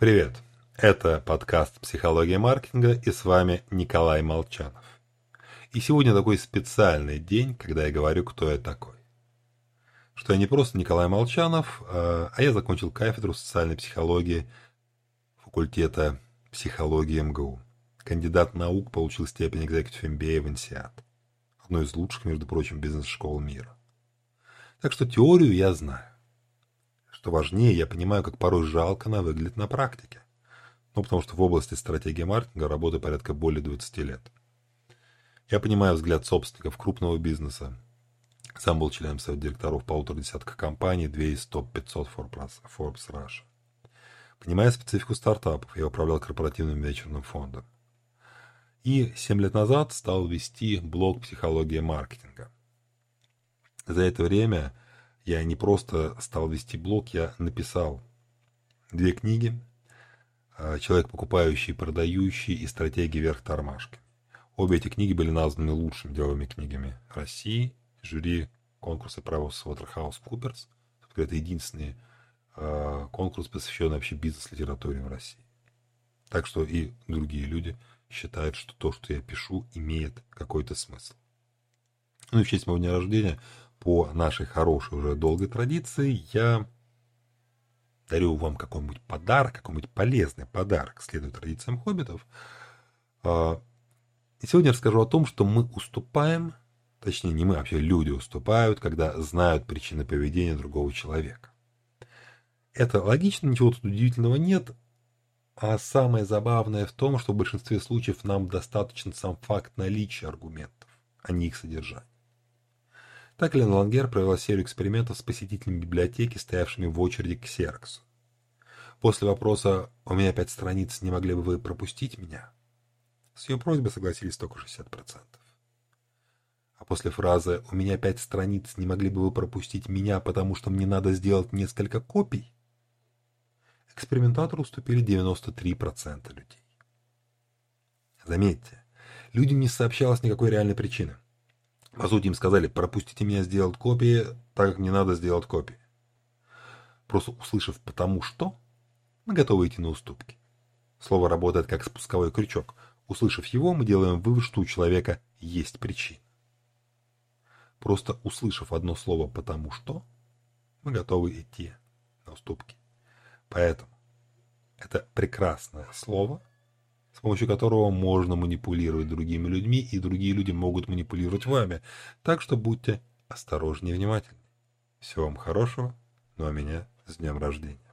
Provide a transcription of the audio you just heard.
Привет! Это подкаст «Психология маркетинга» и с вами Николай Молчанов. И сегодня такой специальный день, когда я говорю, кто я такой. Что я не просто Николай Молчанов, а, а я закончил кафедру социальной психологии факультета психологии МГУ. Кандидат наук получил степень Executive MBA в INSEAD. Одной из лучших, между прочим, бизнес-школ мира. Так что теорию я знаю. Что важнее, я понимаю, как порой жалко она выглядит на практике. Ну, потому что в области стратегии маркетинга работаю порядка более 20 лет. Я понимаю взгляд собственников крупного бизнеса. Сам был членом совета директоров полутора десятка компаний, две из топ-500 Forbes Russia. Понимая специфику стартапов, я управлял корпоративным вечерным фондом. И 7 лет назад стал вести блог «Психология маркетинга». За это время я не просто стал вести блог, я написал две книги а, «Человек, покупающий продающий» и «Стратегия вверх тормашками». Обе эти книги были названы лучшими деловыми книгами России, жюри конкурса PricewaterhouseCoopers. Это единственный э, конкурс, посвященный вообще бизнес-литературе в России. Так что и другие люди считают, что то, что я пишу, имеет какой-то смысл. Ну и в честь моего дня рождения по нашей хорошей уже долгой традиции я дарю вам какой-нибудь подарок, какой-нибудь полезный подарок, следуя традициям хоббитов. А, и сегодня я расскажу о том, что мы уступаем, точнее не мы, а вообще люди уступают, когда знают причины поведения другого человека. Это логично, ничего тут удивительного нет, а самое забавное в том, что в большинстве случаев нам достаточно сам факт наличия аргументов, а не их содержание. Так Лен Лангер провела серию экспериментов с посетителями библиотеки, стоявшими в очереди к Серксу. После вопроса «У меня пять страниц, не могли бы вы пропустить меня?» С ее просьбой согласились только 60%. А после фразы «У меня пять страниц, не могли бы вы пропустить меня, потому что мне надо сделать несколько копий?» экспериментатору уступили 93% людей. Заметьте, людям не сообщалось никакой реальной причины. По сути, им сказали, пропустите меня сделать копии, так как не надо сделать копии. Просто услышав «потому что», мы готовы идти на уступки. Слово работает как спусковой крючок. Услышав его, мы делаем вывод, что у человека есть причина. Просто услышав одно слово «потому что», мы готовы идти на уступки. Поэтому это прекрасное слово, с помощью которого можно манипулировать другими людьми, и другие люди могут манипулировать вами. Так что будьте осторожнее и внимательны. Всего вам хорошего, ну а меня с днем рождения.